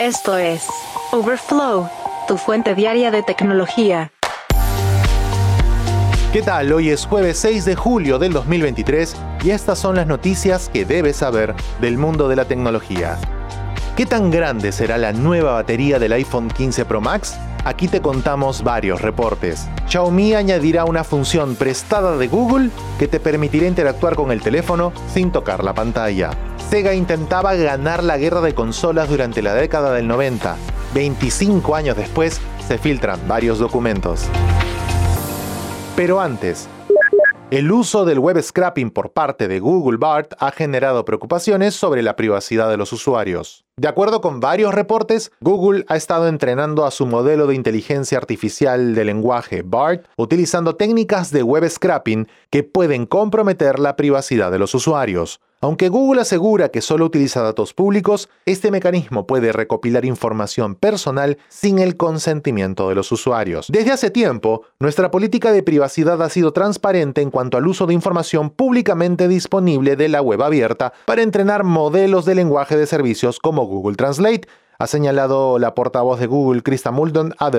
Esto es Overflow, tu fuente diaria de tecnología. ¿Qué tal? Hoy es jueves 6 de julio del 2023 y estas son las noticias que debes saber del mundo de la tecnología. ¿Qué tan grande será la nueva batería del iPhone 15 Pro Max? Aquí te contamos varios reportes. Xiaomi añadirá una función prestada de Google que te permitirá interactuar con el teléfono sin tocar la pantalla. Sega intentaba ganar la guerra de consolas durante la década del 90. 25 años después, se filtran varios documentos. Pero antes, el uso del web scrapping por parte de Google BART ha generado preocupaciones sobre la privacidad de los usuarios. De acuerdo con varios reportes, Google ha estado entrenando a su modelo de inteligencia artificial de lenguaje BART utilizando técnicas de web scrapping que pueden comprometer la privacidad de los usuarios. Aunque Google asegura que solo utiliza datos públicos, este mecanismo puede recopilar información personal sin el consentimiento de los usuarios. Desde hace tiempo, nuestra política de privacidad ha sido transparente en cuanto al uso de información públicamente disponible de la web abierta para entrenar modelos de lenguaje de servicios como Google Translate, ha señalado la portavoz de Google, Krista Muldon, a.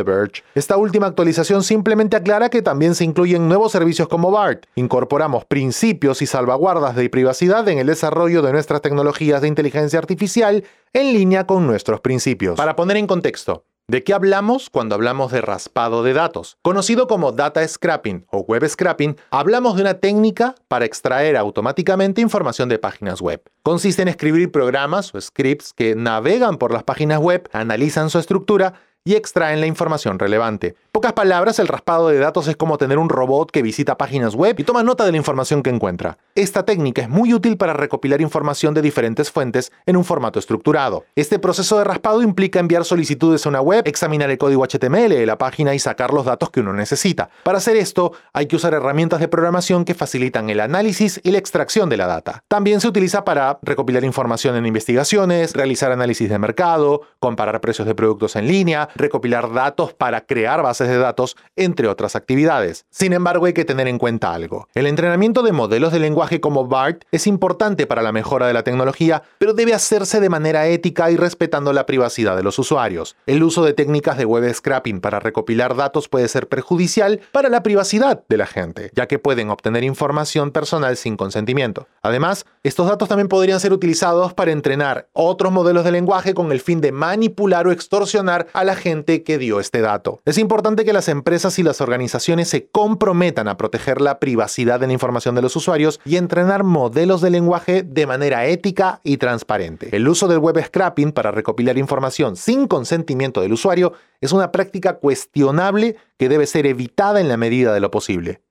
Esta última actualización simplemente aclara que también se incluyen nuevos servicios como BART. Incorporamos principios y salvaguardas de privacidad en el desarrollo de nuestras tecnologías de inteligencia artificial en línea con nuestros principios. Para poner en contexto, ¿De qué hablamos cuando hablamos de raspado de datos? Conocido como data scrapping o web scrapping, hablamos de una técnica para extraer automáticamente información de páginas web. Consiste en escribir programas o scripts que navegan por las páginas web, analizan su estructura y extraen la información relevante. Pocas palabras, el raspado de datos es como tener un robot que visita páginas web y toma nota de la información que encuentra. Esta técnica es muy útil para recopilar información de diferentes fuentes en un formato estructurado. Este proceso de raspado implica enviar solicitudes a una web, examinar el código HTML de la página y sacar los datos que uno necesita. Para hacer esto, hay que usar herramientas de programación que facilitan el análisis y la extracción de la data. También se utiliza para recopilar información en investigaciones, realizar análisis de mercado, comparar precios de productos en línea, recopilar datos para crear bases de datos, entre otras actividades. Sin embargo, hay que tener en cuenta algo. El entrenamiento de modelos de lenguaje como BART es importante para la mejora de la tecnología, pero debe hacerse de manera ética y respetando la privacidad de los usuarios. El uso de técnicas de web scrapping para recopilar datos puede ser perjudicial para la privacidad de la gente, ya que pueden obtener información personal sin consentimiento. Además, estos datos también podrían ser utilizados para entrenar otros modelos de lenguaje con el fin de manipular o extorsionar a la gente que dio este dato. Es importante que las empresas y las organizaciones se comprometan a proteger la privacidad de la información de los usuarios y entrenar modelos de lenguaje de manera ética y transparente. El uso del web scrapping para recopilar información sin consentimiento del usuario es una práctica cuestionable que debe ser evitada en la medida de lo posible.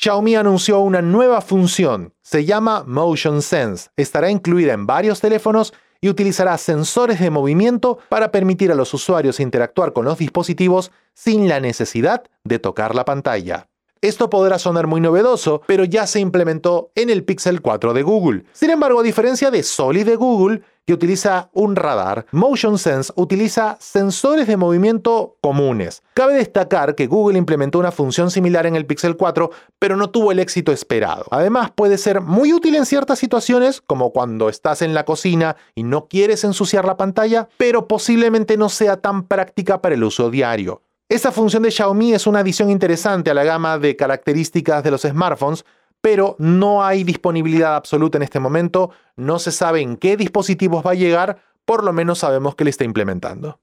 Xiaomi anunció una nueva función, se llama Motion Sense. Estará incluida en varios teléfonos y utilizará sensores de movimiento para permitir a los usuarios interactuar con los dispositivos sin la necesidad de tocar la pantalla. Esto podrá sonar muy novedoso, pero ya se implementó en el Pixel 4 de Google. Sin embargo, a diferencia de Solid de Google, que utiliza un radar, Motion Sense utiliza sensores de movimiento comunes. Cabe destacar que Google implementó una función similar en el Pixel 4, pero no tuvo el éxito esperado. Además, puede ser muy útil en ciertas situaciones, como cuando estás en la cocina y no quieres ensuciar la pantalla, pero posiblemente no sea tan práctica para el uso diario. Esta función de Xiaomi es una adición interesante a la gama de características de los smartphones, pero no hay disponibilidad absoluta en este momento, no se sabe en qué dispositivos va a llegar, por lo menos sabemos que le está implementando.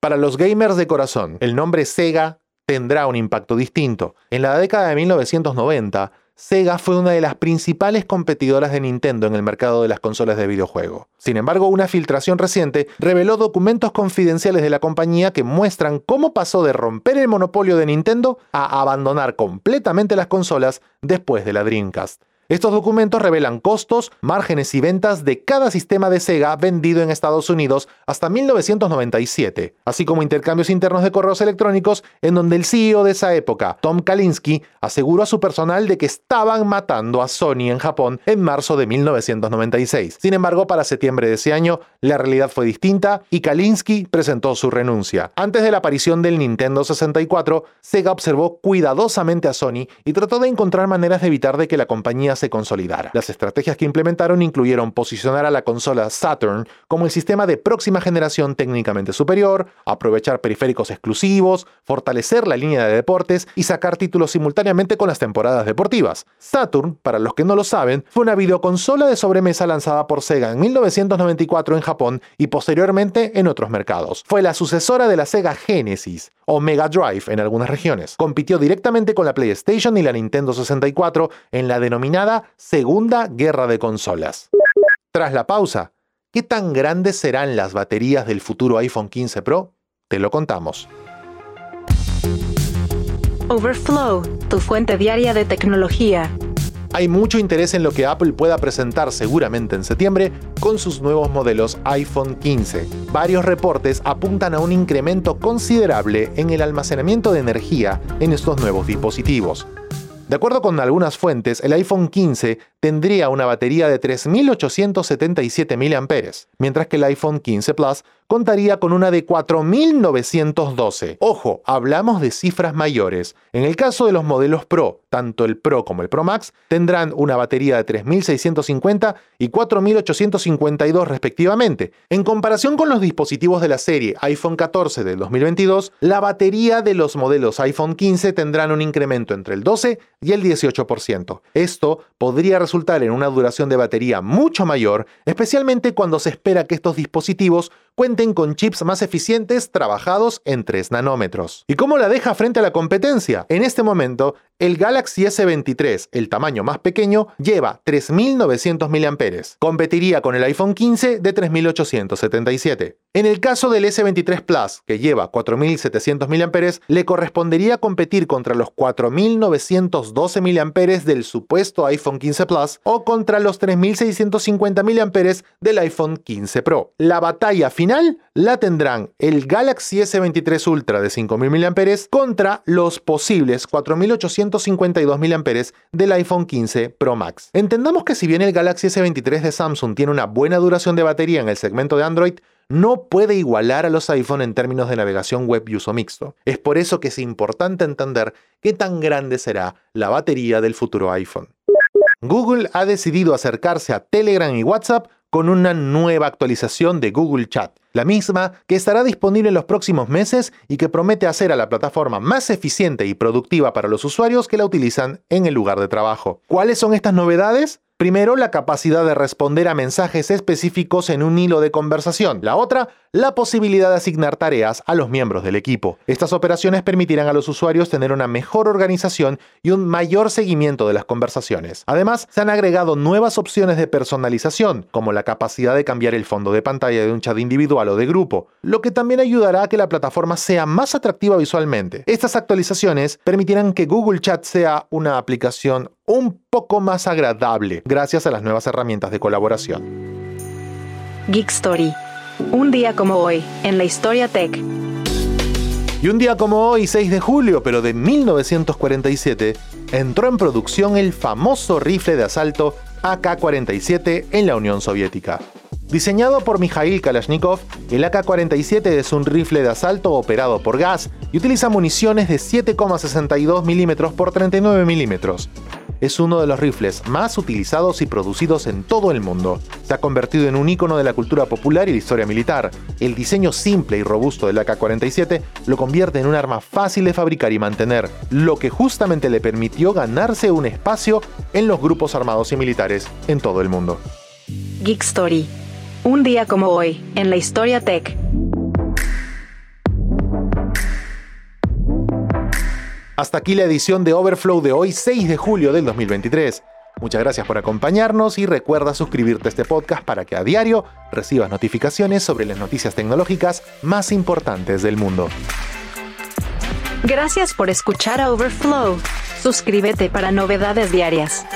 Para los gamers de corazón, el nombre Sega tendrá un impacto distinto. En la década de 1990, Sega fue una de las principales competidoras de Nintendo en el mercado de las consolas de videojuego. Sin embargo, una filtración reciente reveló documentos confidenciales de la compañía que muestran cómo pasó de romper el monopolio de Nintendo a abandonar completamente las consolas después de la Dreamcast. Estos documentos revelan costos, márgenes y ventas de cada sistema de Sega vendido en Estados Unidos hasta 1997, así como intercambios internos de correos electrónicos en donde el CEO de esa época, Tom Kalinske, aseguró a su personal de que estaban matando a Sony en Japón en marzo de 1996. Sin embargo, para septiembre de ese año, la realidad fue distinta y Kalinske presentó su renuncia. Antes de la aparición del Nintendo 64, Sega observó cuidadosamente a Sony y trató de encontrar maneras de evitar de que la compañía se consolidara. Las estrategias que implementaron incluyeron posicionar a la consola Saturn como el sistema de próxima generación técnicamente superior, aprovechar periféricos exclusivos, fortalecer la línea de deportes y sacar títulos simultáneamente con las temporadas deportivas. Saturn, para los que no lo saben, fue una videoconsola de sobremesa lanzada por Sega en 1994 en Japón y posteriormente en otros mercados. Fue la sucesora de la Sega Genesis o Mega Drive en algunas regiones. Compitió directamente con la PlayStation y la Nintendo 64 en la denominada Segunda Guerra de Consolas. Tras la pausa, ¿qué tan grandes serán las baterías del futuro iPhone 15 Pro? Te lo contamos. Overflow, tu fuente diaria de tecnología. Hay mucho interés en lo que Apple pueda presentar seguramente en septiembre con sus nuevos modelos iPhone 15. Varios reportes apuntan a un incremento considerable en el almacenamiento de energía en estos nuevos dispositivos. De acuerdo con algunas fuentes, el iPhone 15 tendría una batería de 3.877 mAh, mientras que el iPhone 15 Plus contaría con una de 4.912. Ojo, hablamos de cifras mayores. En el caso de los modelos Pro, tanto el Pro como el Pro Max tendrán una batería de 3.650 y 4.852 respectivamente. En comparación con los dispositivos de la serie iPhone 14 del 2022, la batería de los modelos iPhone 15 tendrán un incremento entre el 12 y el 18%. Esto podría resultar en una duración de batería mucho mayor, especialmente cuando se espera que estos dispositivos cuenten con chips más eficientes trabajados en 3 nanómetros. ¿Y cómo la deja frente a la competencia? En este momento, el Galaxy S23, el tamaño más pequeño, lleva 3.900 mAh. Competiría con el iPhone 15 de 3.877. En el caso del S23 Plus, que lleva 4.700 mAh, le correspondería competir contra los 4.912 mAh del supuesto iPhone 15 Plus o contra los 3.650 mAh del iPhone 15 Pro. La batalla final la tendrán el Galaxy S23 Ultra de 5.000 mAh contra los posibles 4.852 mAh del iPhone 15 Pro Max. Entendamos que si bien el Galaxy S23 de Samsung tiene una buena duración de batería en el segmento de Android, no puede igualar a los iPhone en términos de navegación web y uso mixto. Es por eso que es importante entender qué tan grande será la batería del futuro iPhone. Google ha decidido acercarse a Telegram y WhatsApp con una nueva actualización de Google Chat, la misma que estará disponible en los próximos meses y que promete hacer a la plataforma más eficiente y productiva para los usuarios que la utilizan en el lugar de trabajo. ¿Cuáles son estas novedades? Primero, la capacidad de responder a mensajes específicos en un hilo de conversación. La otra, la posibilidad de asignar tareas a los miembros del equipo. Estas operaciones permitirán a los usuarios tener una mejor organización y un mayor seguimiento de las conversaciones. Además, se han agregado nuevas opciones de personalización, como la capacidad de cambiar el fondo de pantalla de un chat individual o de grupo, lo que también ayudará a que la plataforma sea más atractiva visualmente. Estas actualizaciones permitirán que Google Chat sea una aplicación un poco más agradable gracias a las nuevas herramientas de colaboración. Geek Story. Un día como hoy, en la historia tech. Y un día como hoy, 6 de julio, pero de 1947, entró en producción el famoso rifle de asalto AK-47 en la Unión Soviética. Diseñado por Mikhail Kalashnikov, el AK-47 es un rifle de asalto operado por gas y utiliza municiones de 7,62 mm por 39 mm es uno de los rifles más utilizados y producidos en todo el mundo. Se ha convertido en un icono de la cultura popular y la historia militar. El diseño simple y robusto del AK-47 lo convierte en un arma fácil de fabricar y mantener, lo que justamente le permitió ganarse un espacio en los grupos armados y militares en todo el mundo. Geek Story. Un día como hoy, en la historia tech. Hasta aquí la edición de Overflow de hoy, 6 de julio del 2023. Muchas gracias por acompañarnos y recuerda suscribirte a este podcast para que a diario recibas notificaciones sobre las noticias tecnológicas más importantes del mundo. Gracias por escuchar a Overflow. Suscríbete para novedades diarias.